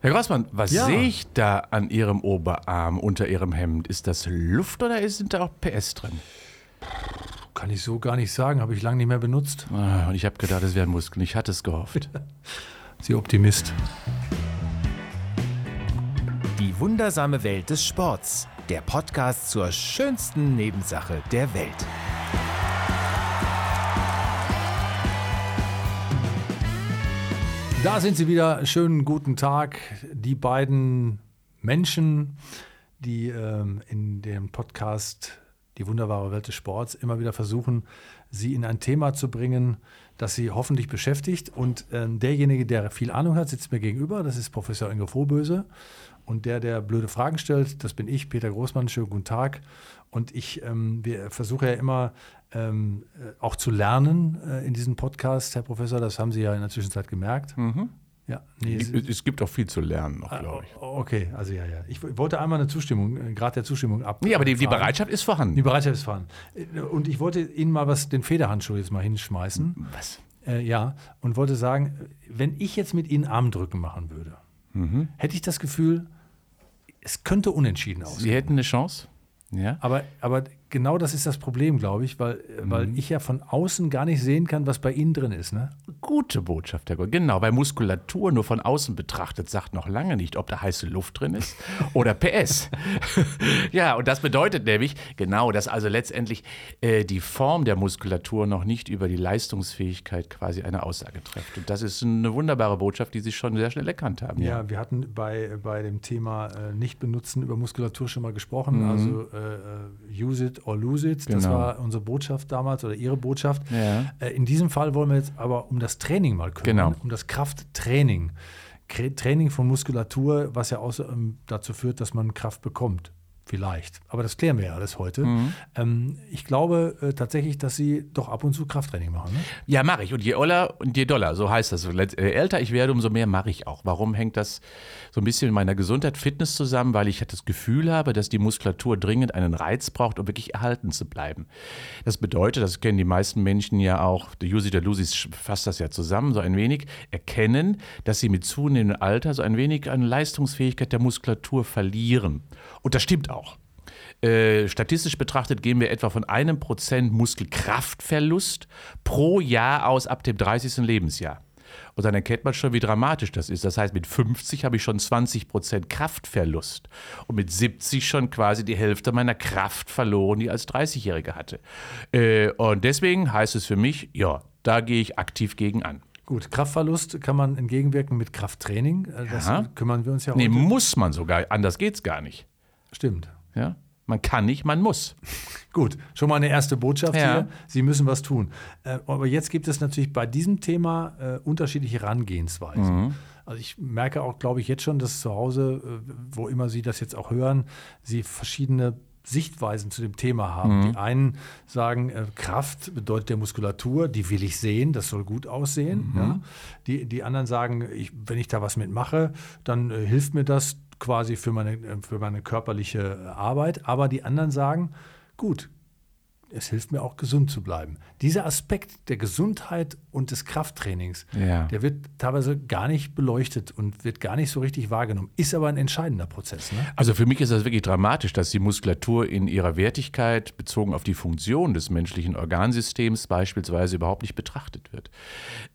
Herr Grossmann, was Ja. sehe ich da an Ihrem Oberarm unter Ihrem Hemd? Ist das Luft oder ist- sind da auch PS drin? Kann ich so gar nicht sagen, habe ich lange nicht mehr benutzt. Ah, und ich habe gedacht, es wären Muskeln. Ich hatte es gehofft. Sie Optimist. Die wundersame Welt des Sports. Der Podcast zur schönsten Nebensache der Welt. Da sind sie wieder. Schönen guten Tag. Die beiden Menschen, die ähm, in dem Podcast Die wunderbare Welt des Sports immer wieder versuchen, sie in ein Thema zu bringen, das sie hoffentlich beschäftigt. Und ähm, derjenige, der viel Ahnung hat, sitzt mir gegenüber. Das ist Professor Ingo Vorböse. Und der, der blöde Fragen stellt, das bin ich, Peter Großmann. Schönen guten Tag. Und ich ähm, wir versuche ja immer ähm, äh, auch zu lernen äh, in diesem Podcast, Herr Professor. Das haben Sie ja in der Zwischenzeit gemerkt. Ja, nee, es, es gibt auch viel zu lernen noch, glaube ich. Okay, also ja, ja. Ich wollte einmal eine Zustimmung, äh, Grad der Zustimmung ab. Nee, aber die, die. Bereitschaft ist Die vorhanden. Bereitschaft ist vorhanden. Äh, Und ich wollte Ihnen mal was, den Federhandschuh jetzt mal hinschmeißen. Was? Äh, ja, und wollte sagen, wenn ich jetzt mit Ihnen Armdrücken machen würde, Mhm. hätte ich das Gefühl, es könnte unentschieden aussehen. Sie hätten eine Chance? Ja. Aber, aber genau das ist das Problem, glaube ich, weil, Mhm. weil ich ja von außen gar nicht sehen kann, was bei Ihnen drin ist. Ne? Gute Botschaft, Herr Gott. Genau, weil Muskulatur nur von außen betrachtet sagt noch lange nicht, ob da heiße Luft drin ist oder PS. ja, und das bedeutet nämlich, genau, dass also letztendlich äh, die Form der Muskulatur noch nicht über die Leistungsfähigkeit quasi eine Aussage trifft. Und das ist eine wunderbare Botschaft, die Sie schon sehr schnell erkannt haben. Ja, wir hatten bei, bei dem Thema äh, Nicht-Benutzen über Muskulatur schon mal gesprochen. Mhm. Also äh, äh, use it or lose it. Das Genau. war unsere Botschaft damals oder Ihre Botschaft. Ja. Äh, in diesem Fall wollen wir jetzt aber um das Training mal kümmern. Genau. Um das Krafttraining. Training von Muskulatur, was ja außer, ähm, dazu führt, dass man Kraft bekommt. Vielleicht. Aber das klären wir ja alles heute. Mhm. Ähm, ich glaube äh, tatsächlich, dass Sie doch ab und zu Krafttraining machen. Ne? Ja, mache ich. Und je oller und je doller, so heißt das. Je älter ich werde, umso mehr mache ich auch. Warum hängt das so ein bisschen mit meiner Gesundheit, Fitness zusammen? Weil ich das Gefühl habe, dass die Muskulatur dringend einen Reiz braucht, um wirklich erhalten zu bleiben. Das bedeutet, das kennen die meisten Menschen ja auch, der Jusi der Lusis fasst das ja zusammen, so ein wenig, erkennen, dass sie mit zunehmendem Alter so ein wenig an Leistungsfähigkeit der Muskulatur verlieren. Und das stimmt auch. Äh, statistisch betrachtet gehen wir etwa von einem Prozent Muskelkraftverlust pro Jahr aus ab dem 30. Lebensjahr. Und dann erkennt man schon, wie dramatisch das ist. Das heißt, mit 50 habe ich schon 20 Prozent Kraftverlust und mit 70 schon quasi die Hälfte meiner Kraft verloren, die ich als 30-Jähriger hatte. Äh, und deswegen heißt es für mich, ja, da gehe ich aktiv gegen an. Gut, Kraftverlust kann man entgegenwirken mit Krafttraining. Äh, Das Ja. kümmern wir uns ja Nee, heute. muss man sogar, anders geht es gar nicht. Stimmt. Ja? Man kann nicht, man muss. Gut, schon mal eine erste Botschaft Ja. hier. Sie müssen was tun. Äh, aber jetzt gibt es natürlich bei diesem Thema äh, unterschiedliche Herangehensweisen. Also ich merke auch, glaube ich, jetzt schon, dass zu Hause, äh, wo immer Sie das jetzt auch hören, Sie verschiedene Sichtweisen zu dem Thema haben. Die einen sagen, Kraft bedeutet der Muskulatur, die will ich sehen, das soll gut aussehen. Ja? Die, die anderen sagen, ich, wenn ich da was mitmache, dann hilft mir das quasi für meine, für meine körperliche Arbeit. Aber die anderen sagen, gut, es hilft mir auch gesund zu bleiben. Dieser Aspekt der Gesundheit und des Krafttrainings, Ja. der wird teilweise gar nicht beleuchtet und wird gar nicht so richtig wahrgenommen, ist aber ein entscheidender Prozess. Ne? Also für mich ist das wirklich dramatisch, dass die Muskulatur in ihrer Wertigkeit bezogen auf die Funktion des menschlichen Organsystems beispielsweise überhaupt nicht betrachtet wird.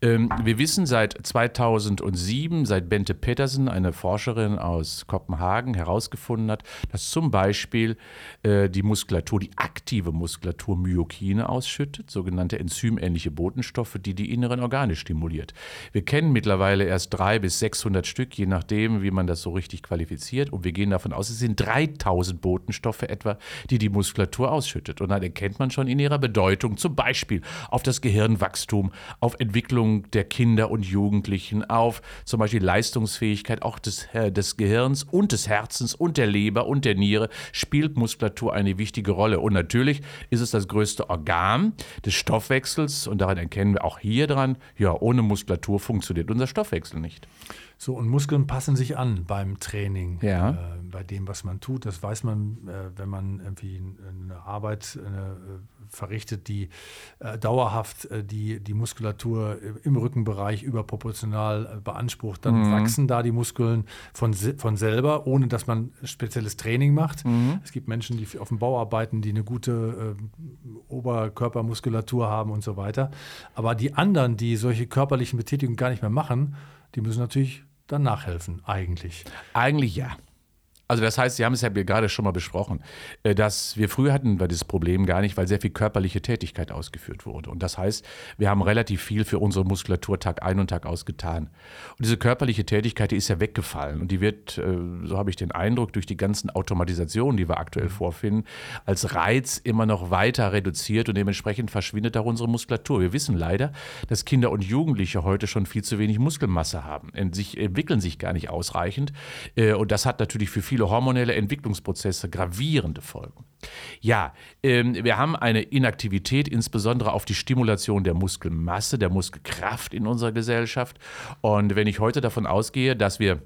Ähm, wir wissen seit 2007, seit Bente Petersen, eine Forscherin aus Kopenhagen, herausgefunden hat, dass zum Beispiel äh, die Muskulatur, die aktive Muskulatur Myokine ausschüttet, sogenannte enzymähnliche Botenstoffe, die die inneren Organe stimuliert. Wir kennen mittlerweile erst drei bis 600 Stück, je nachdem, wie man das so richtig qualifiziert. Und wir gehen davon aus, es sind 3000 Botenstoffe etwa, die die Muskulatur ausschüttet. Und dann erkennt man schon in ihrer Bedeutung zum Beispiel auf das Gehirnwachstum, auf Entwicklung der Kinder und Jugendlichen, auf zum Beispiel Leistungsfähigkeit auch des, äh, des Gehirns und des Herzens und der Leber und der Niere spielt Muskulatur eine wichtige Rolle. Und natürlich ist es das größte Organ des Stoffwechsels und daran erkennen wir auch hier dran, ja, ohne Muskulatur funktioniert unser Stoffwechsel nicht. So, und Muskeln passen sich an beim Training, Ja. äh, bei dem, was man tut. Das weiß man, äh, wenn man irgendwie eine Arbeit eine, äh, verrichtet, die äh, dauerhaft äh, die, die Muskulatur im Rückenbereich überproportional äh, beansprucht. Dann wachsen da die Muskeln von, von selber, ohne dass man spezielles Training macht. Es gibt Menschen, die auf dem Bau arbeiten, die eine gute Oberkörpermuskulatur haben und so weiter. Aber die anderen, die solche körperlichen Betätigungen gar nicht mehr machen, die müssen natürlich dann nachhelfen, eigentlich. Eigentlich ja. Also das heißt, Sie haben es ja gerade schon mal besprochen, äh, dass wir früher hatten wir das Problem gar nicht, weil sehr viel körperliche Tätigkeit ausgeführt wurde. Und das heißt, wir haben relativ viel für unsere Muskulatur Tag ein und Tag aus getan. Und diese körperliche Tätigkeit, die ist ja weggefallen. Und die wird, äh, so habe ich den Eindruck, durch die ganzen Automatisationen, die wir aktuell vorfinden, als Reiz immer noch weiter reduziert und dementsprechend verschwindet auch unsere Muskulatur. Wir wissen leider, dass Kinder und Jugendliche heute schon viel zu wenig Muskelmasse haben, und sich entwickeln sich gar nicht ausreichend. Äh, Und das hat natürlich für viele hormonelle Entwicklungsprozesse gravierende Folgen. Ja, ähm, wir haben eine Inaktivität, insbesondere auf die Stimulation der Muskelmasse, der Muskelkraft in unserer Gesellschaft. Und wenn ich heute davon ausgehe, dass wir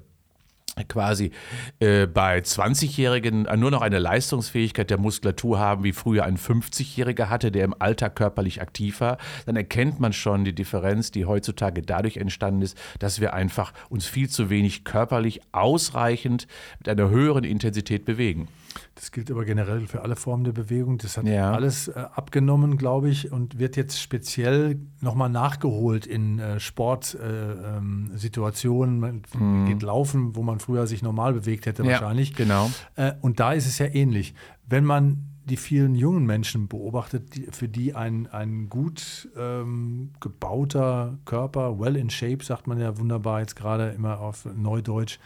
quasi äh, bei 20-Jährigen nur noch eine Leistungsfähigkeit der Muskulatur haben, wie früher ein 50-Jähriger hatte, der im Alter körperlich aktiv war, dann erkennt man schon die Differenz, die heutzutage dadurch entstanden ist, dass wir einfach uns viel zu wenig körperlich ausreichend mit einer höheren Intensität bewegen. Das gilt aber generell für alle Formen der Bewegung. Das hat Ja. alles äh, abgenommen, glaube ich, und wird jetzt speziell nochmal nachgeholt in äh, Sportsituationen. Äh, ähm, man geht laufen, wo man früher sich normal bewegt hätte wahrscheinlich. genau. Äh, und da ist es ja ähnlich. Wenn man die vielen jungen Menschen beobachtet, die, für die ein, ein gut ähm, gebauter Körper, well in shape, sagt man ja wunderbar jetzt gerade immer auf Neudeutsch,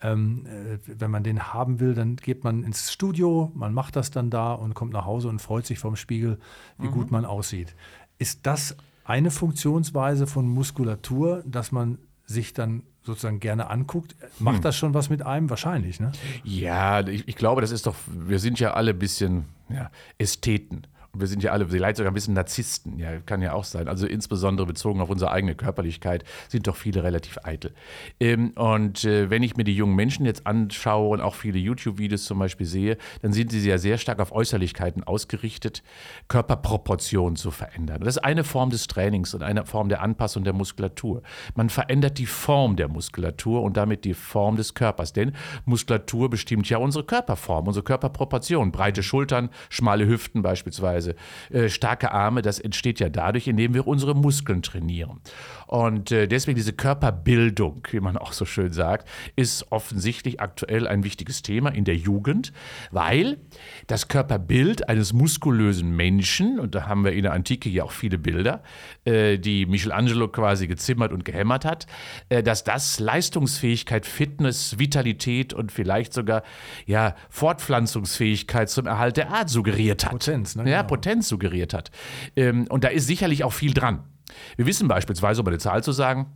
ähm, äh, wenn man den haben will, dann geht man ins Studio, man macht das dann da und kommt nach Hause und freut sich vom Spiegel, wie gut man aussieht. Ist das eine Funktionsweise von Muskulatur, dass man sich dann sozusagen gerne anguckt? Macht das schon was mit einem? Wahrscheinlich, ne? Ja, ich, ich glaube, das ist doch, wir sind ja alle ein bisschen ja, Ästheten. Wir sind ja alle, vielleicht sogar ein bisschen Narzissten, ja, kann ja auch sein. Also insbesondere bezogen auf unsere eigene Körperlichkeit sind doch viele relativ eitel. Ähm, und äh, wenn ich mir die jungen Menschen jetzt anschaue und auch viele YouTube-Videos zum Beispiel sehe, dann sind sie ja sehr stark auf Äußerlichkeiten ausgerichtet, Körperproportionen zu verändern. Das ist eine Form des Trainings und eine Form der Anpassung der Muskulatur. Man verändert die Form der Muskulatur und damit die Form des Körpers. Denn Muskulatur bestimmt ja unsere Körperform, unsere Körperproportion. Breite Schultern, schmale Hüften beispielsweise, äh, starke Arme, das entsteht ja dadurch, indem wir unsere Muskeln trainieren. Und äh, deswegen diese Körperbildung, wie man auch so schön sagt, ist offensichtlich aktuell ein wichtiges Thema in der Jugend, weil das Körperbild eines muskulösen Menschen, und da haben wir in der Antike ja auch viele Bilder, äh, die Michelangelo quasi gezimmert und gehämmert hat, äh, dass das Leistungsfähigkeit, Fitness, Vitalität und vielleicht sogar ja, Fortpflanzungsfähigkeit zum Erhalt der Art suggeriert hat. Potenz, ne? Ja, Genau. Potenz suggeriert hat. Ähm, und da ist sicherlich auch viel dran. Wir wissen beispielsweise, um eine Zahl zu sagen,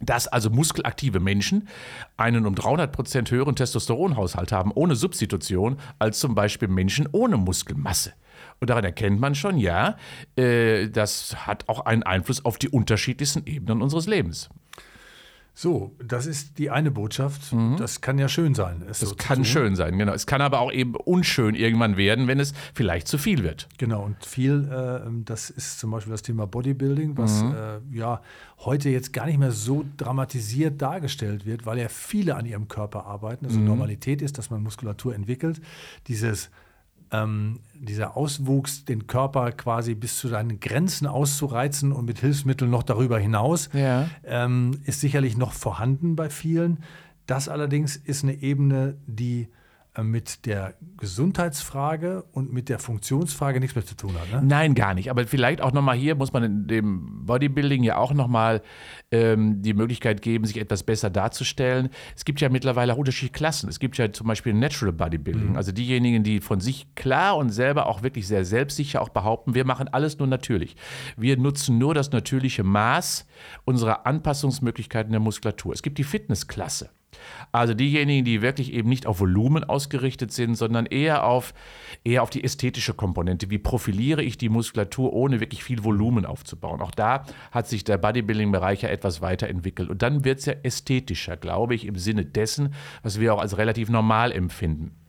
dass also muskelaktive Menschen einen um 300 Prozent höheren Testosteronhaushalt haben, ohne Substitution, als zum Beispiel Menschen ohne Muskelmasse. Und daran erkennt man schon, ja, äh, das hat auch einen Einfluss auf die unterschiedlichsten Ebenen unseres Lebens. So, das ist die eine Botschaft. Das kann ja schön sein. Es Das so kann schön sein, genau. Es kann aber auch eben unschön irgendwann werden, wenn es vielleicht zu viel wird. Genau, und viel, äh, das ist zum Beispiel das Thema Bodybuilding, was äh, ja heute jetzt gar nicht mehr so dramatisiert dargestellt wird, weil ja viele an ihrem Körper arbeiten. Also Normalität ist, dass man Muskulatur entwickelt. Dieses ähm, dieser Auswuchs, den Körper quasi bis zu seinen Grenzen auszureizen und mit Hilfsmitteln noch darüber hinaus, Ja. ähm, ist sicherlich noch vorhanden bei vielen. Das allerdings ist eine Ebene, die mit der Gesundheitsfrage und mit der Funktionsfrage nichts mehr zu tun hat. Ne? Nein, gar nicht. Aber vielleicht auch nochmal hier muss man in dem Bodybuilding ja auch nochmal ähm, die Möglichkeit geben, sich etwas besser darzustellen. Es gibt ja mittlerweile auch unterschiedliche Klassen. Es gibt ja zum Beispiel Natural Bodybuilding. Also diejenigen, die von sich klar und selber auch wirklich sehr selbstsicher auch behaupten, wir machen alles nur natürlich. Wir nutzen nur das natürliche Maß unserer Anpassungsmöglichkeiten der Muskulatur. Es gibt die Fitnessklasse. Also diejenigen, die wirklich eben nicht auf Volumen ausgerichtet sind, sondern eher auf, eher auf die ästhetische Komponente. Wie profiliere ich die Muskulatur, ohne wirklich viel Volumen aufzubauen? Auch da hat sich der Bodybuilding-Bereich ja etwas weiterentwickelt. Und dann wird es ja ästhetischer, glaube ich, im Sinne dessen, was wir auch als relativ normal empfinden.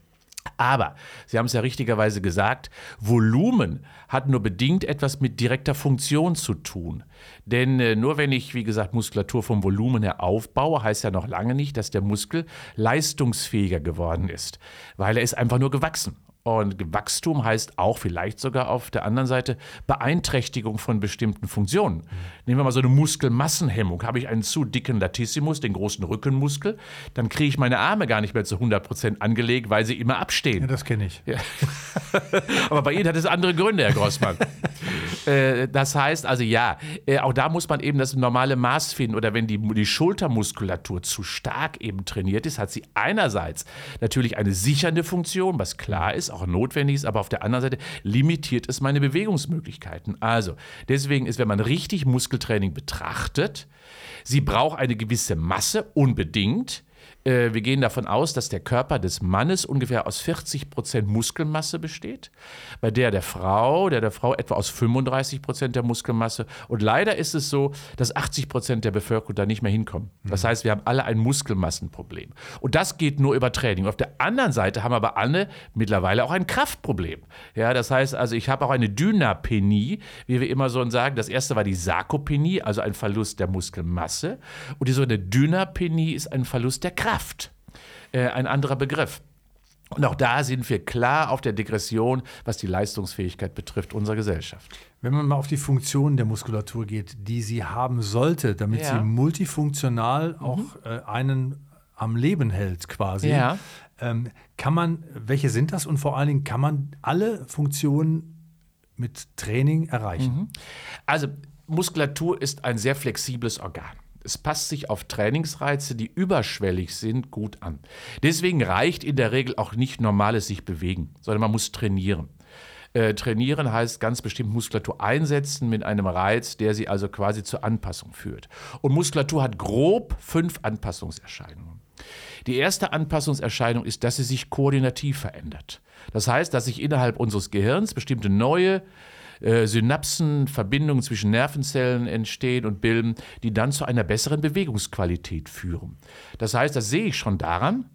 Aber, Sie haben es ja richtigerweise gesagt, Volumen hat nur bedingt etwas mit direkter Funktion zu tun. Denn äh, nur wenn ich, wie gesagt, Muskulatur vom Volumen her aufbaue, heißt ja noch lange nicht, dass der Muskel leistungsfähiger geworden ist, weil er ist einfach nur gewachsen. Und Wachstum heißt auch vielleicht sogar auf der anderen Seite Beeinträchtigung von bestimmten Funktionen. Nehmen wir mal so eine Muskelmassenhemmung. Habe ich einen zu dicken Latissimus, den großen Rückenmuskel, dann kriege ich meine Arme gar nicht mehr zu 100 Prozent angelegt, weil sie immer abstehen. Ja, das kenne ich. Ja. Aber bei Ihnen hat es andere Gründe, Herr Grossmann. Äh, das heißt also ja, äh, auch da muss man eben das normale Maß finden. Oder wenn die, die Schultermuskulatur zu stark eben trainiert ist, hat sie einerseits natürlich eine sichernde Funktion, was klar ist, auch notwendig ist, aber auf der anderen Seite limitiert es meine Bewegungsmöglichkeiten. Also deswegen ist, wenn man richtig Muskeltraining betrachtet, sie braucht eine gewisse Masse unbedingt. Äh, wir gehen davon aus, dass der Körper des Mannes ungefähr aus 40 Prozent Muskelmasse besteht, bei der der Frau, der der Frau etwa aus 35 Prozent der Muskelmasse. Und leider ist es so, dass 80 Prozent der Bevölkerung da nicht mehr hinkommen. Das mhm. heißt, wir haben alle ein Muskelmassenproblem. Und das geht nur über Training. Auf der anderen Seite haben aber alle mittlerweile auch ein Kraftproblem. Ja, das heißt also, ich habe auch eine Dynapenie, wie wir immer so sagen. Das erste war die Sarkopenie, also ein Verlust der Muskelmasse. Und die so eine Dynapenie ist ein Verlust der Kraft. Kraft. Äh, ein anderer Begriff. Und auch da sind wir klar auf der Degression, was die Leistungsfähigkeit betrifft unserer Gesellschaft. Wenn man mal auf die Funktionen der Muskulatur geht, die sie haben sollte, damit ja. sie multifunktional mhm. auch äh, einen am Leben hält quasi, ja. ähm, kann man, welche sind das und vor allen Dingen kann man alle Funktionen mit Training erreichen? Mhm. Also Muskulatur ist ein sehr flexibles Organ es passt sich auf Trainingsreize, die überschwellig sind, gut an. Deswegen reicht in der Regel auch nicht normales sich bewegen, sondern man muss trainieren. Äh, trainieren heißt ganz bestimmt Muskulatur einsetzen mit einem Reiz, der sie also quasi zur Anpassung führt. Und Muskulatur hat grob fünf Anpassungserscheinungen. Die erste Anpassungserscheinung ist, dass sie sich koordinativ verändert. Das heißt, dass sich innerhalb unseres Gehirns bestimmte neue äh, Synapsen, Verbindungen zwischen Nervenzellen entstehen und bilden, die dann zu einer besseren Bewegungsqualität führen. Das heißt, das sehe ich schon daran,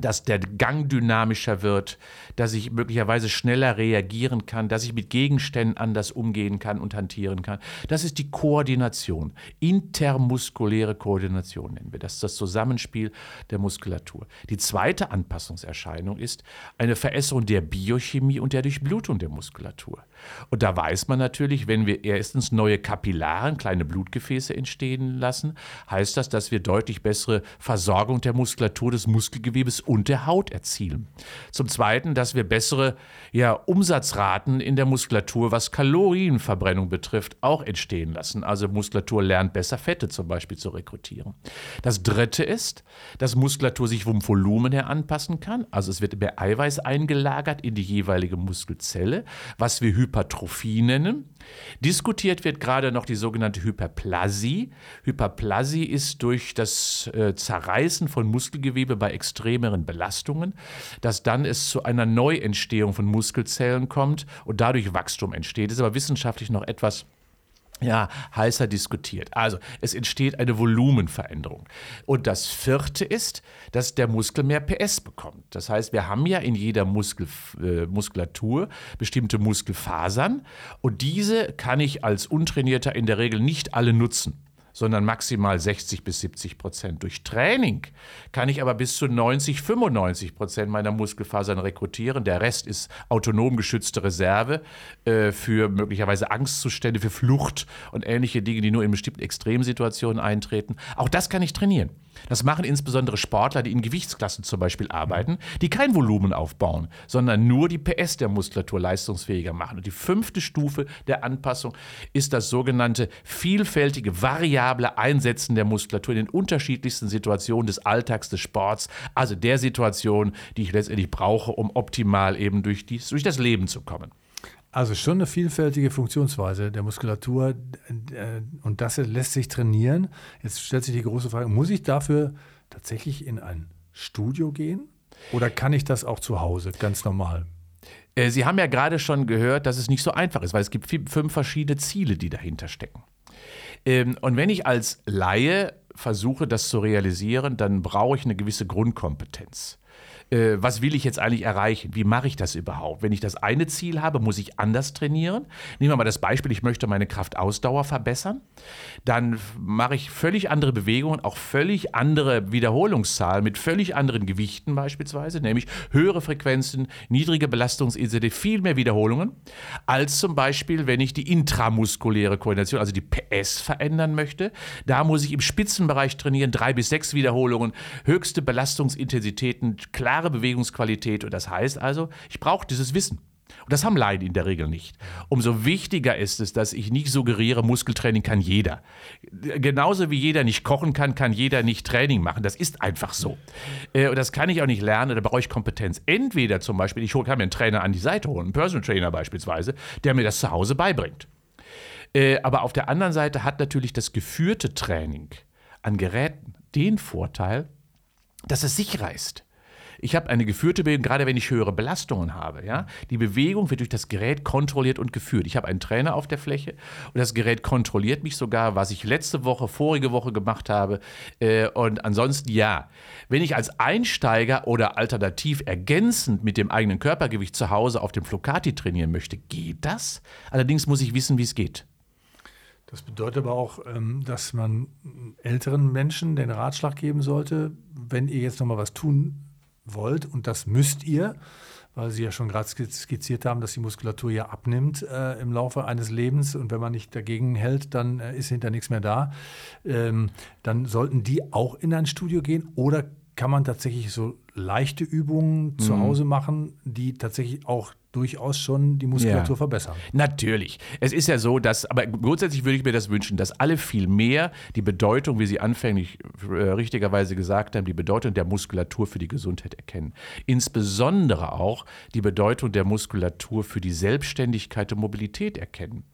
dass der Gang dynamischer wird, dass ich möglicherweise schneller reagieren kann, dass ich mit Gegenständen anders umgehen kann und hantieren kann. Das ist die Koordination, intermuskuläre Koordination nennen wir das, ist das Zusammenspiel der Muskulatur. Die zweite Anpassungserscheinung ist eine Verässerung der Biochemie und der Durchblutung der Muskulatur. Und da weiß man natürlich, wenn wir erstens neue Kapillaren, kleine Blutgefäße entstehen lassen, heißt das, dass wir deutlich bessere Versorgung der Muskulatur, des Muskelgewebes und der Haut erzielen. Zum Zweiten, dass wir bessere ja, Umsatzraten in der Muskulatur, was Kalorienverbrennung betrifft, auch entstehen lassen. Also Muskulatur lernt besser Fette zum Beispiel zu rekrutieren. Das Dritte ist, dass Muskulatur sich vom Volumen her anpassen kann. Also es wird mehr Eiweiß eingelagert in die jeweilige Muskelzelle, was wir Hypertrophie nennen. Diskutiert wird gerade noch die sogenannte Hyperplasie. Hyperplasie ist durch das äh, Zerreißen von Muskelgewebe bei extremeren Belastungen, dass dann es zu einer Neuentstehung von Muskelzellen kommt und dadurch Wachstum entsteht. Das ist aber wissenschaftlich noch etwas ja, heißer diskutiert. Also es entsteht eine Volumenveränderung. Und das vierte ist, dass der Muskel mehr PS bekommt. Das heißt, wir haben ja in jeder Muskel, äh, Muskulatur bestimmte Muskelfasern und diese kann ich als Untrainierter in der Regel nicht alle nutzen sondern maximal 60 bis 70 Prozent. Durch Training kann ich aber bis zu 90, 95 Prozent meiner Muskelfasern rekrutieren. Der Rest ist autonom geschützte Reserve äh, für möglicherweise Angstzustände, für Flucht und ähnliche Dinge, die nur in bestimmten Extremsituationen eintreten. Auch das kann ich trainieren. Das machen insbesondere Sportler, die in Gewichtsklassen zum Beispiel arbeiten, die kein Volumen aufbauen, sondern nur die PS der Muskulatur leistungsfähiger machen. Und die fünfte Stufe der Anpassung ist das sogenannte vielfältige, variable Einsetzen der Muskulatur in den unterschiedlichsten Situationen des Alltags des Sports, also der Situation, die ich letztendlich brauche, um optimal eben durch, dies, durch das Leben zu kommen. Also schon eine vielfältige Funktionsweise der Muskulatur und das lässt sich trainieren. Jetzt stellt sich die große Frage, muss ich dafür tatsächlich in ein Studio gehen? Oder kann ich das auch zu Hause ganz normal? Äh, Sie haben ja gerade schon gehört, dass es nicht so einfach ist, weil es gibt fünf verschiedene Ziele, die dahinter stecken. Ähm, und wenn ich als Laie versuche, das zu realisieren, dann brauche ich eine gewisse Grundkompetenz äh, was will ich jetzt eigentlich erreichen? Wie mache ich das überhaupt? Wenn ich das eine Ziel habe, muss ich anders trainieren. Nehmen wir mal das Beispiel, ich möchte meine Kraftausdauer verbessern. Dann mache ich völlig andere Bewegungen, auch völlig andere Wiederholungszahlen mit völlig anderen Gewichten beispielsweise, nämlich höhere Frequenzen, niedrige Belastungsintensität, viel mehr Wiederholungen, als zum Beispiel, wenn ich die intramuskuläre Koordination, also die PS verändern möchte. Da muss ich im Spitzenbereich trainieren, drei bis sechs Wiederholungen, höchste Belastungsintensitäten, klar klare Bewegungsqualität. Und das heißt also, ich brauche dieses Wissen. Und das haben Laien in der Regel nicht. Umso wichtiger ist es, dass ich nicht suggeriere, Muskeltraining kann jeder. Genauso wie jeder nicht kochen kann, kann jeder nicht Training machen. Das ist einfach so. Äh, und das kann ich auch nicht lernen, da brauche ich Kompetenz. Entweder zum Beispiel, ich kann mir einen Trainer an die Seite holen, einen Personal Trainer beispielsweise, der mir das zu Hause beibringt. Äh, aber auf der anderen Seite hat natürlich das geführte Training an Geräten den Vorteil, dass es sicherer ist. Ich habe eine geführte Bewegung, gerade wenn ich höhere Belastungen habe. Ja? Die Bewegung wird durch das Gerät kontrolliert und geführt. Ich habe einen Trainer auf der Fläche und das Gerät kontrolliert mich sogar, was ich letzte Woche, vorige Woche gemacht habe. Äh, und ansonsten ja. Wenn ich als Einsteiger oder alternativ ergänzend mit dem eigenen Körpergewicht zu Hause auf dem Flocati trainieren möchte, geht das. Allerdings muss ich wissen, wie es geht. Das bedeutet aber auch, ähm, dass man älteren Menschen den Ratschlag geben sollte, wenn ihr jetzt nochmal was tun wollt und das müsst ihr, weil Sie ja schon gerade skizziert haben, dass die Muskulatur ja abnimmt äh, im Laufe eines Lebens und wenn man nicht dagegen hält, dann äh, ist hinter nichts mehr da. Ähm, dann sollten die auch in ein Studio gehen oder kann man tatsächlich so leichte Übungen mhm. zu Hause machen, die tatsächlich auch durchaus schon die Muskulatur ja. verbessern. Natürlich. Es ist ja so, dass, aber grundsätzlich würde ich mir das wünschen, dass alle viel mehr die Bedeutung, wie Sie anfänglich äh, richtigerweise gesagt haben, die Bedeutung der Muskulatur für die Gesundheit erkennen. Insbesondere auch die Bedeutung der Muskulatur für die Selbstständigkeit und Mobilität erkennen.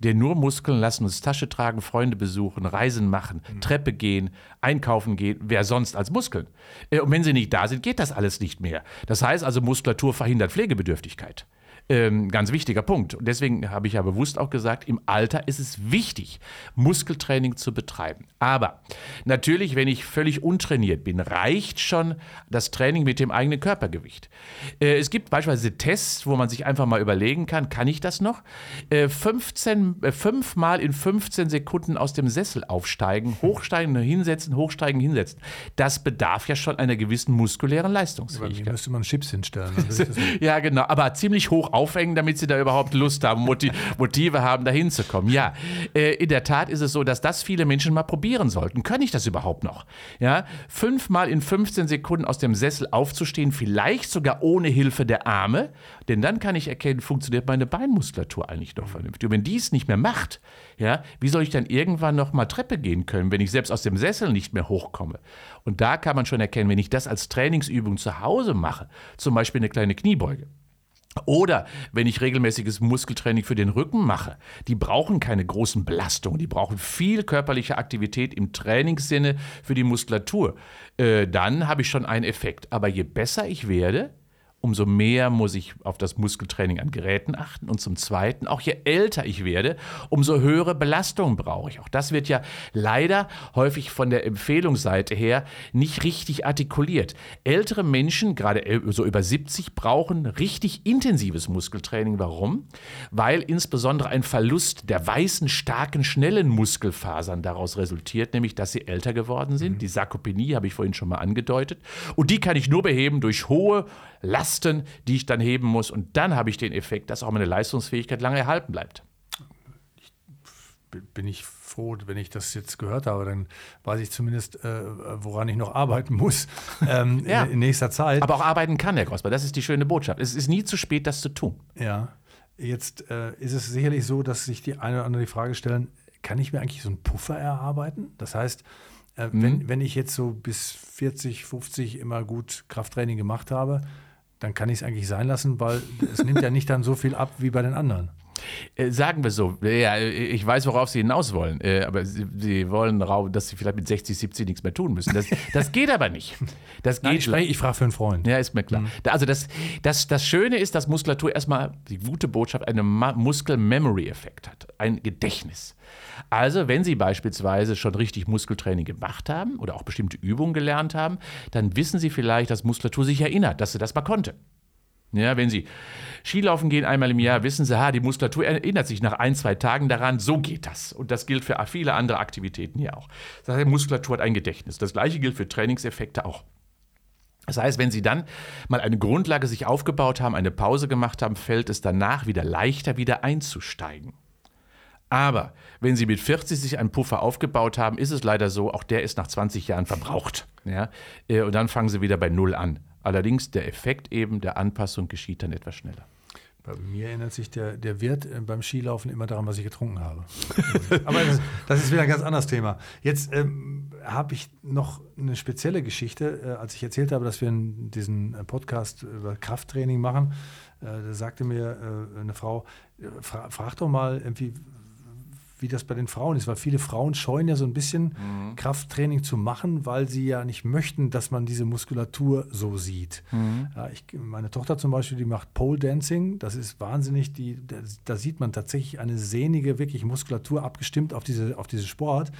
Denn nur Muskeln lassen uns Tasche tragen, Freunde besuchen, Reisen machen, mhm. Treppe gehen, einkaufen gehen, wer sonst als Muskeln. Äh, und wenn sie nicht da sind, geht das alles nicht mehr. Das heißt also, Muskulatur verhindert Pflegebedürftigkeit. Ähm, ganz wichtiger Punkt. Und deswegen habe ich ja bewusst auch gesagt, im Alter ist es wichtig, Muskeltraining zu betreiben. Aber natürlich, wenn ich völlig untrainiert bin, reicht schon das Training mit dem eigenen Körpergewicht. Äh, es gibt beispielsweise Tests, wo man sich einfach mal überlegen kann, kann ich das noch? Äh, 15, äh, fünfmal in 15 Sekunden aus dem Sessel aufsteigen, hochsteigen, hinsetzen, hochsteigen, hinsetzen. Das bedarf ja schon einer gewissen muskulären Leistungsfähigkeit. Hier müsste man Chips hinstellen. ja, genau, aber ziemlich hoch aufhängen, damit sie da überhaupt Lust haben, Motive haben, da hinzukommen. Ja, äh, in der Tat ist es so, dass das viele Menschen mal probieren sollten. Kann ich das überhaupt noch? Ja, fünfmal in 15 Sekunden aus dem Sessel aufzustehen, vielleicht sogar ohne Hilfe der Arme, denn dann kann ich erkennen, funktioniert meine Beinmuskulatur eigentlich noch vernünftig. Und wenn die es nicht mehr macht, ja, wie soll ich dann irgendwann noch mal Treppe gehen können, wenn ich selbst aus dem Sessel nicht mehr hochkomme? Und da kann man schon erkennen, wenn ich das als Trainingsübung zu Hause mache, zum Beispiel eine kleine Kniebeuge, oder wenn ich regelmäßiges Muskeltraining für den Rücken mache, die brauchen keine großen Belastungen, die brauchen viel körperliche Aktivität im Trainingssinne für die Muskulatur. Äh, dann habe ich schon einen Effekt. Aber je besser ich werde, umso mehr muss ich auf das Muskeltraining an Geräten achten. Und zum Zweiten, auch je älter ich werde, umso höhere Belastungen brauche ich. Auch das wird ja leider häufig von der Empfehlungsseite her nicht richtig artikuliert. Ältere Menschen, gerade so über 70, brauchen richtig intensives Muskeltraining. Warum? Weil insbesondere ein Verlust der weißen, starken, schnellen Muskelfasern daraus resultiert, nämlich dass sie älter geworden sind. Mhm. Die Sarkopenie habe ich vorhin schon mal angedeutet. Und die kann ich nur beheben durch hohe Lasten, die ich dann heben muss. Und dann habe ich den Effekt, dass auch meine Leistungsfähigkeit lange erhalten bleibt. Ich, bin ich froh, wenn ich das jetzt gehört habe, dann weiß ich zumindest, äh, woran ich noch arbeiten muss ähm, ja. in, in, nächster Zeit. Aber auch arbeiten kann, Herr Grosper. Das ist die schöne Botschaft. Es ist nie zu spät, das zu tun. Ja. Jetzt äh, ist es sicherlich so, dass sich die eine oder andere die Frage stellen, kann ich mir eigentlich so einen Puffer erarbeiten? Das heißt, äh, mhm. wenn, wenn ich jetzt so bis 40, 50 immer gut Krafttraining gemacht habe, dann kann ich es eigentlich sein lassen, weil es nimmt ja nicht dann so viel ab wie bei den anderen. Äh, sagen wir so, ja, ich weiß, worauf Sie hinaus wollen, äh, aber Sie, Sie wollen, dass Sie vielleicht mit 60, 70 nichts mehr tun müssen. Das, das geht aber nicht. Das Nein, geht ich, ich frage für einen Freund. Ja, ist mir klar. Da- Also das, das, das Schöne ist, dass Muskulatur erstmal, die gute Botschaft, einen Muskel-Memory-Effekt hat, ein Gedächtnis. Also wenn Sie beispielsweise schon richtig Muskeltraining gemacht haben oder auch bestimmte Übungen gelernt haben, dann wissen Sie vielleicht, dass Muskulatur sich erinnert, dass sie das mal konnte. Ja, wenn Sie Skilaufen gehen einmal im Jahr, wissen Sie, ha, die Muskulatur erinnert sich nach ein, zwei Tagen daran, so geht das. Und das gilt für viele andere Aktivitäten hier auch. Das heißt, Muskulatur hat ein Gedächtnis. Das gleiche gilt für Trainingseffekte auch. Das heißt, wenn Sie dann mal eine Grundlage sich aufgebaut haben, eine Pause gemacht haben, fällt es danach wieder leichter, wieder einzusteigen. Aber wenn Sie mit 40 sich einen Puffer aufgebaut haben, ist es leider so, auch der ist nach 20 Jahren verbraucht. Ja? Äh, Und dann fangen Sie wieder bei Null an. Allerdings der Effekt eben der Anpassung geschieht dann etwas schneller. Bei mir erinnert sich der, der Wirt äh, beim Skilaufen immer daran, was ich getrunken habe. Aber das, das ist wieder ein ganz anderes Thema. Jetzt ähm, habe ich noch eine spezielle Geschichte. Äh, als ich erzählt habe, dass wir in diesen äh, Podcast über Krafttraining machen, äh, da sagte mir äh, eine Frau, äh, fra frag doch mal irgendwie, wie das bei den Frauen ist, weil viele Frauen scheuen ja so ein bisschen Krafttraining zu machen, weil sie ja nicht möchten, dass man diese Muskulatur so sieht. Ja, ich, meine Tochter zum Beispiel, die macht Pole Dancing, das ist wahnsinnig, die, da, da sieht man tatsächlich eine sehnige, wirklich Muskulatur abgestimmt auf, diese, auf diesen Sport.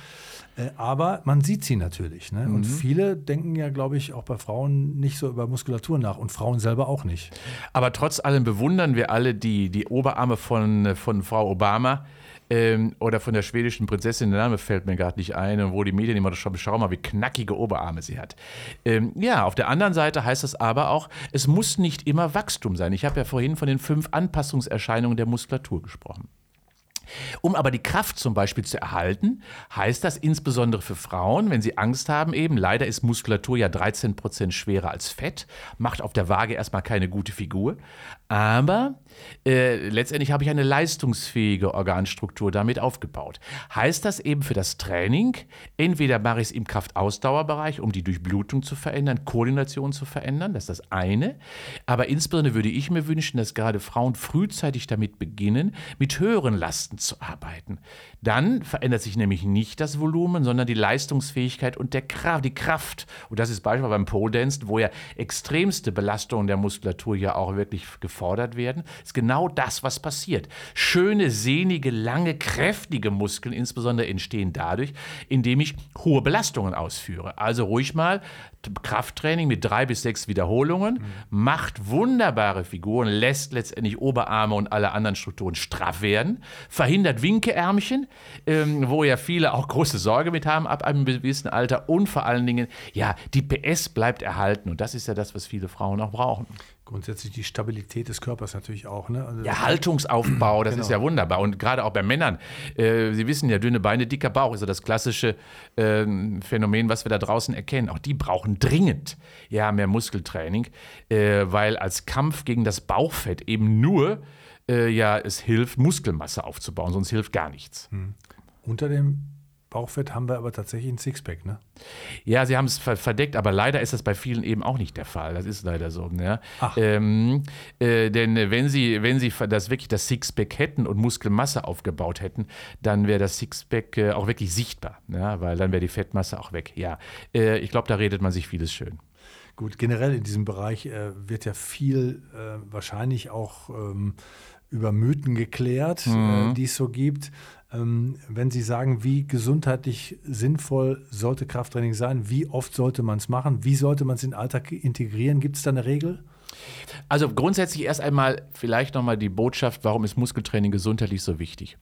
Äh, aber man sieht sie natürlich. Ne? Und viele denken ja, glaube ich, auch bei Frauen nicht so über Muskulatur nach und Frauen selber auch nicht. Aber trotz allem bewundern wir alle die, die Oberarme von, von Frau Obama ähm, oder von der schwedischen Prinzessin, der Name fällt mir gerade nicht ein, und wo die Medien immer schon schau mal, wie knackige Oberarme sie hat. Ähm, ja, auf der anderen Seite heißt das aber auch, es muss nicht immer Wachstum sein. Ich habe ja vorhin von den fünf Anpassungserscheinungen der Muskulatur gesprochen. Um aber die Kraft zum Beispiel zu erhalten, heißt das insbesondere für Frauen, wenn sie Angst haben, eben, leider ist Muskulatur ja 13 Prozent schwerer als Fett, macht auf der Waage erstmal keine gute Figur. Aber äh, letztendlich habe ich eine leistungsfähige Organstruktur damit aufgebaut. Heißt das eben für das Training, entweder mache ich es im Kraftausdauerbereich, um die Durchblutung zu verändern, Koordination zu verändern, das ist das eine. Aber insbesondere würde ich mir wünschen, dass gerade Frauen frühzeitig damit beginnen, mit höheren Lasten zu arbeiten. Dann verändert sich nämlich nicht das Volumen, sondern die Leistungsfähigkeit und der Kraft, die Kraft. Und das ist beispielsweise beim Pole Dance, wo ja extremste Belastungen der Muskulatur ja auch wirklich gefordert werden, ist genau das, was passiert. Schöne, sehnige, lange, kräftige Muskeln insbesondere entstehen dadurch, indem ich hohe Belastungen ausführe. Also ruhig mal Krafttraining mit drei bis sechs Wiederholungen, macht wunderbare Figuren, lässt letztendlich Oberarme und alle anderen Strukturen straff werden, verhindert Winkeärmchen, ähm, wo ja viele auch große Sorge mit haben ab einem gewissen Alter und vor allen Dingen, ja, die PS bleibt erhalten und das ist ja das, was viele Frauen auch brauchen. Grundsätzlich die Stabilität des Körpers natürlich auch. Ne? Also Ja, Haltungsaufbau, das ist ja wunderbar. Und gerade auch bei Männern, äh, Sie wissen ja, dünne Beine, dicker Bauch ist ja das klassische äh, Phänomen, was wir da draußen erkennen. Auch die brauchen dringend ja, mehr Muskeltraining, äh, weil als Kampf gegen das Bauchfett eben nur äh, ja, es hilft, Muskelmasse aufzubauen, sonst hilft gar nichts. Unter dem Bauchfett haben wir aber tatsächlich ein Sixpack. Ne? Ja, sie haben es ver verdeckt, aber leider ist das bei vielen eben auch nicht der Fall. Das ist leider so. Ach. Ähm, äh, denn wenn sie, wenn sie das wirklich das Sixpack hätten und Muskelmasse aufgebaut hätten, dann wäre das Sixpack äh, auch wirklich sichtbar, ja, weil dann wäre die Fettmasse auch weg. Ja, äh, ich glaube, da redet man sich vieles schön. Gut, generell in diesem Bereich äh, wird ja viel äh, wahrscheinlich auch ähm, über Mythen geklärt, äh, die es so gibt. Ähm, wenn Sie sagen, wie gesundheitlich sinnvoll sollte Krafttraining sein, wie oft sollte man es machen, wie sollte man es in den Alltag integrieren, gibt es da eine Regel? Also grundsätzlich erst einmal vielleicht nochmal die Botschaft, warum ist Muskeltraining gesundheitlich so wichtig?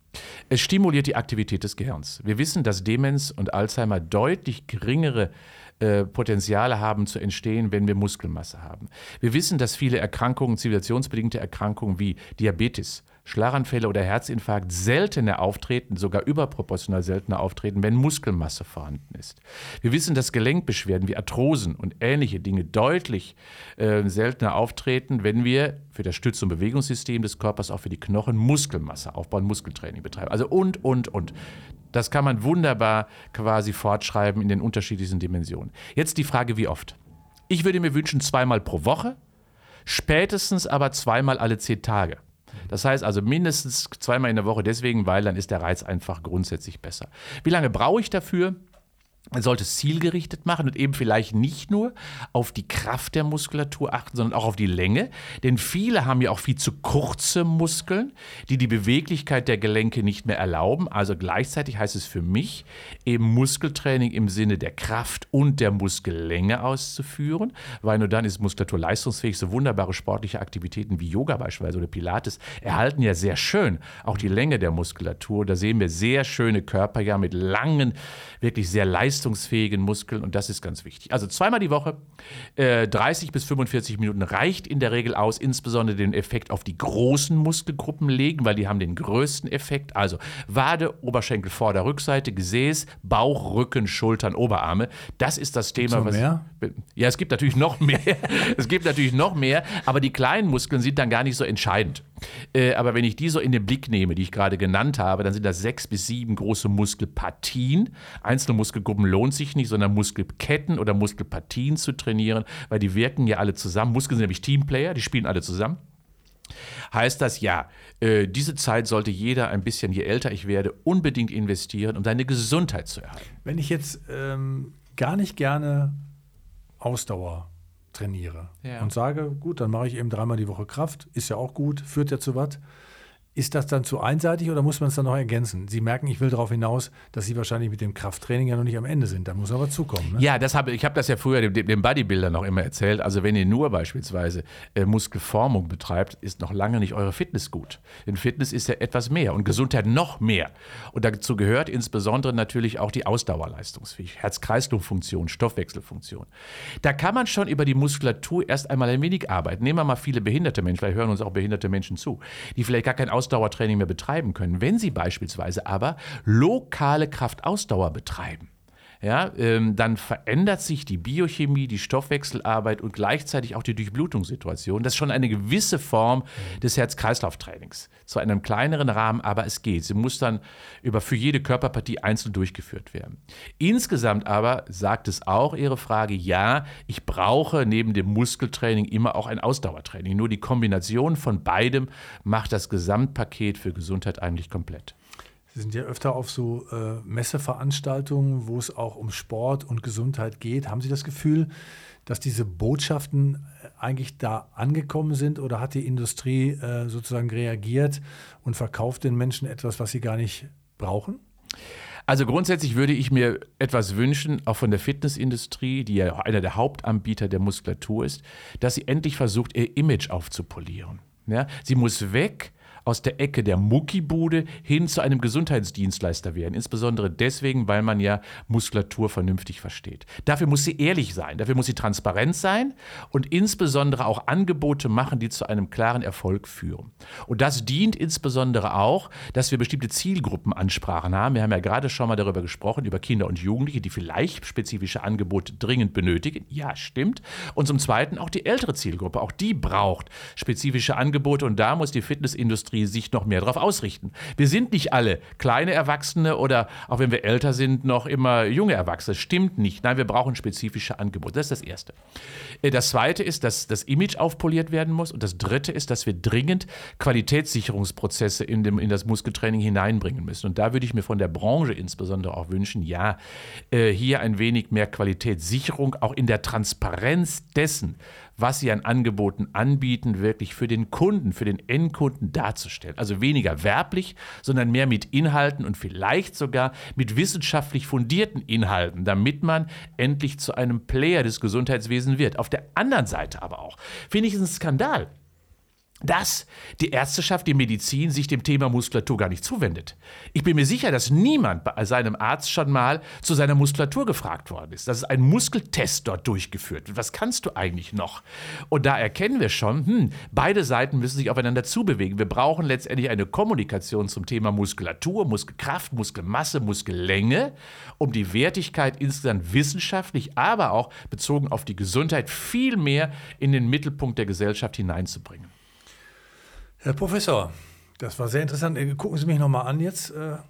Es stimuliert die Aktivität des Gehirns. Wir wissen, dass Demenz und Alzheimer deutlich geringere äh, Potenziale haben zu entstehen, wenn wir Muskelmasse haben. Wir wissen, dass viele Erkrankungen, zivilisationsbedingte Erkrankungen wie Diabetes, Schlaganfälle oder Herzinfarkt seltener auftreten, sogar überproportional seltener auftreten, wenn Muskelmasse vorhanden ist. Wir wissen, dass Gelenkbeschwerden wie Arthrosen und ähnliche Dinge deutlich äh, seltener auftreten, wenn wir für das Stütz- und Bewegungssystem des Körpers auch für die Knochen Muskelmasse aufbauen, Muskeltraining betreiben. Also und, und, und. Das kann man wunderbar quasi fortschreiben in den unterschiedlichsten Dimensionen. Jetzt die Frage, wie oft? Ich würde mir wünschen, zweimal pro Woche, spätestens aber zweimal alle zehn Tage. Das heißt also mindestens zweimal in der Woche deswegen, weil dann ist der Reiz einfach grundsätzlich besser. Wie lange brauche ich dafür? Man sollte es zielgerichtet machen und eben vielleicht nicht nur auf die Kraft der Muskulatur achten, sondern auch auf die Länge. Denn viele haben ja auch viel zu kurze Muskeln, die die Beweglichkeit der Gelenke nicht mehr erlauben. Also gleichzeitig heißt es für mich, eben Muskeltraining im Sinne der Kraft und der Muskellänge auszuführen, weil nur dann ist Muskulatur leistungsfähig. So wunderbare sportliche Aktivitäten wie Yoga beispielsweise oder Pilates erhalten ja sehr schön auch die Länge der Muskulatur. Da sehen wir sehr schöne Körper ja mit langen, wirklich sehr leistungsfähigen leistungsfähigen Muskeln und das ist ganz wichtig. Also zweimal die Woche, äh, 30 bis 45 Minuten reicht in der Regel aus, insbesondere den Effekt auf die großen Muskelgruppen legen, weil die haben den größten Effekt. Also Wade, Oberschenkel, Vorder-, Rückseite, Gesäß, Bauch, Rücken, Schultern, Oberarme. Das ist das Thema. was mehr? Ja, es gibt natürlich noch mehr. es gibt natürlich noch mehr, aber die kleinen Muskeln sind dann gar nicht so entscheidend. Äh, aber wenn ich die so in den Blick nehme, die ich gerade genannt habe, dann sind das sechs bis sieben große Muskelpartien. Einzelne Muskelgruppen lohnt sich nicht, sondern Muskelketten oder Muskelpartien zu trainieren, weil die wirken ja alle zusammen. Muskeln sind nämlich Teamplayer, die spielen alle zusammen. Heißt das ja, äh, diese Zeit sollte jeder ein bisschen, je älter ich werde, unbedingt investieren, um seine Gesundheit zu erhalten. Wenn ich jetzt ähm, gar nicht gerne Ausdauer trainiere ja. und sage, gut, dann mache ich eben dreimal die Woche Kraft, ist ja auch gut, führt ja zu was. Ist das dann zu einseitig oder muss man es dann noch ergänzen? Sie merken, ich will darauf hinaus, dass Sie wahrscheinlich mit dem Krafttraining ja noch nicht am Ende sind. Da muss aber zukommen. Ne? Ja, das hab, ich habe das ja früher dem, dem Bodybuilder noch immer erzählt. Also wenn ihr nur beispielsweise äh, Muskelformung betreibt, ist noch lange nicht eure Fitness gut. Denn Fitness ist ja etwas mehr und Gesundheit noch mehr. Und dazu gehört insbesondere natürlich auch die Ausdauerleistungsfähigkeit, Herz-Kreislauf-Funktion, Stoffwechselfunktion. Da kann man schon über die Muskulatur erst einmal ein wenig arbeiten. Nehmen wir mal viele behinderte Menschen, vielleicht hören uns auch behinderte Menschen zu, die vielleicht gar kein Aus Ausdauertraining mehr betreiben können. Wenn Sie beispielsweise aber lokale Kraftausdauer betreiben, ja, ähm, dann verändert sich die Biochemie, die Stoffwechselarbeit und gleichzeitig auch die Durchblutungssituation. Das ist schon eine gewisse Form des Herz-Kreislauf-Trainings. Zu einem kleineren Rahmen, aber es geht. Sie muss dann über für jede Körperpartie einzeln durchgeführt werden. Insgesamt aber sagt es auch Ihre Frage, ja, ich brauche neben dem Muskeltraining immer auch ein Ausdauertraining. Nur die Kombination von beidem macht das Gesamtpaket für Gesundheit eigentlich komplett. Sie sind ja öfter auf so äh, Messeveranstaltungen, wo es auch um Sport und Gesundheit geht. Haben Sie das Gefühl, dass diese Botschaften äh, eigentlich da angekommen sind oder hat die Industrie äh, sozusagen reagiert und verkauft den Menschen etwas, was sie gar nicht brauchen? Also grundsätzlich würde ich mir etwas wünschen, auch von der Fitnessindustrie, die ja einer der Hauptanbieter der Muskulatur ist, dass sie endlich versucht, ihr Image aufzupolieren. Ja, sie muss weg aus der Ecke der Muckibude hin zu einem Gesundheitsdienstleister werden. Insbesondere deswegen, weil man ja Muskulatur vernünftig versteht. Dafür muss sie ehrlich sein, dafür muss sie transparent sein und insbesondere auch Angebote machen, die zu einem klaren Erfolg führen. Und das dient insbesondere auch, dass wir bestimmte Zielgruppenansprachen haben. Wir haben ja gerade schon mal darüber gesprochen, über Kinder und Jugendliche, die vielleicht spezifische Angebote dringend benötigen. Ja, stimmt. Und zum Zweiten auch die ältere Zielgruppe. Auch die braucht spezifische Angebote und da muss die Fitnessindustrie Industrie sich noch mehr darauf ausrichten. Wir sind nicht alle kleine Erwachsene oder auch wenn wir älter sind, noch immer junge Erwachsene. Stimmt nicht. Nein, wir brauchen spezifische Angebote. Das ist das Erste. Äh, das Zweite ist, dass das Image aufpoliert werden muss. Und das Dritte ist, dass wir dringend Qualitätssicherungsprozesse in, dem, in das Muskeltraining hineinbringen müssen. Und da würde ich mir von der Branche insbesondere auch wünschen, ja, äh, hier ein wenig mehr Qualitätssicherung, auch in der Transparenz dessen, was sie an Angeboten anbieten, wirklich für den Kunden, für den Endkunden darzustellen. Also weniger werblich, sondern mehr mit Inhalten und vielleicht sogar mit wissenschaftlich fundierten Inhalten, damit man endlich zu einem Player des Gesundheitswesens wird. Auf der anderen Seite aber auch finde ich es ein Skandal, dass die Ärzteschaft, die Medizin sich dem Thema Muskulatur gar nicht zuwendet. Ich bin mir sicher, dass niemand bei seinem Arzt schon mal zu seiner Muskulatur gefragt worden ist. Dass es ein Muskeltest dort durchgeführt wird. Was kannst du eigentlich noch? Und da erkennen wir schon, hm, beide Seiten müssen sich aufeinander zubewegen. Wir brauchen letztendlich eine Kommunikation zum Thema Muskulatur, Muskelkraft, Muskelmasse, Muskellänge, um die Wertigkeit insgesamt wissenschaftlich, aber auch bezogen auf die Gesundheit viel mehr in den Mittelpunkt der Gesellschaft hineinzubringen. Herr Professor, das war sehr interessant. Äh, gucken Sie mich nochmal an jetzt. Äh, ja.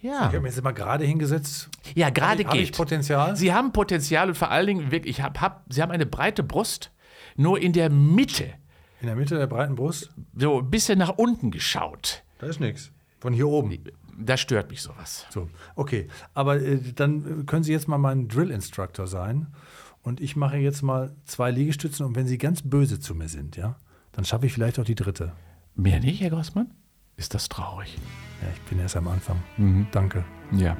Ich habe mich jetzt mal gerade hingesetzt. Ja, gerade geht. Habe ich Potenzial? Sie haben Potenzial und vor allen Dingen wirklich, hab, hab, Sie haben eine breite Brust. Nur in der Mitte In der Mitte der breiten Brust? So ein bisschen nach unten geschaut. Da ist nichts. Von hier oben. Da stört mich sowas. So, okay. Aber äh, dann können Sie jetzt mal mein Drill-Instructor sein. Und ich mache jetzt mal zwei Liegestützen. Und wenn Sie ganz böse zu mir sind, ja, dann schaffe ich vielleicht auch die dritte. Mehr nicht, Herr Grossmann? Ist das traurig? Ja, ich bin erst am Anfang. Danke. Ja.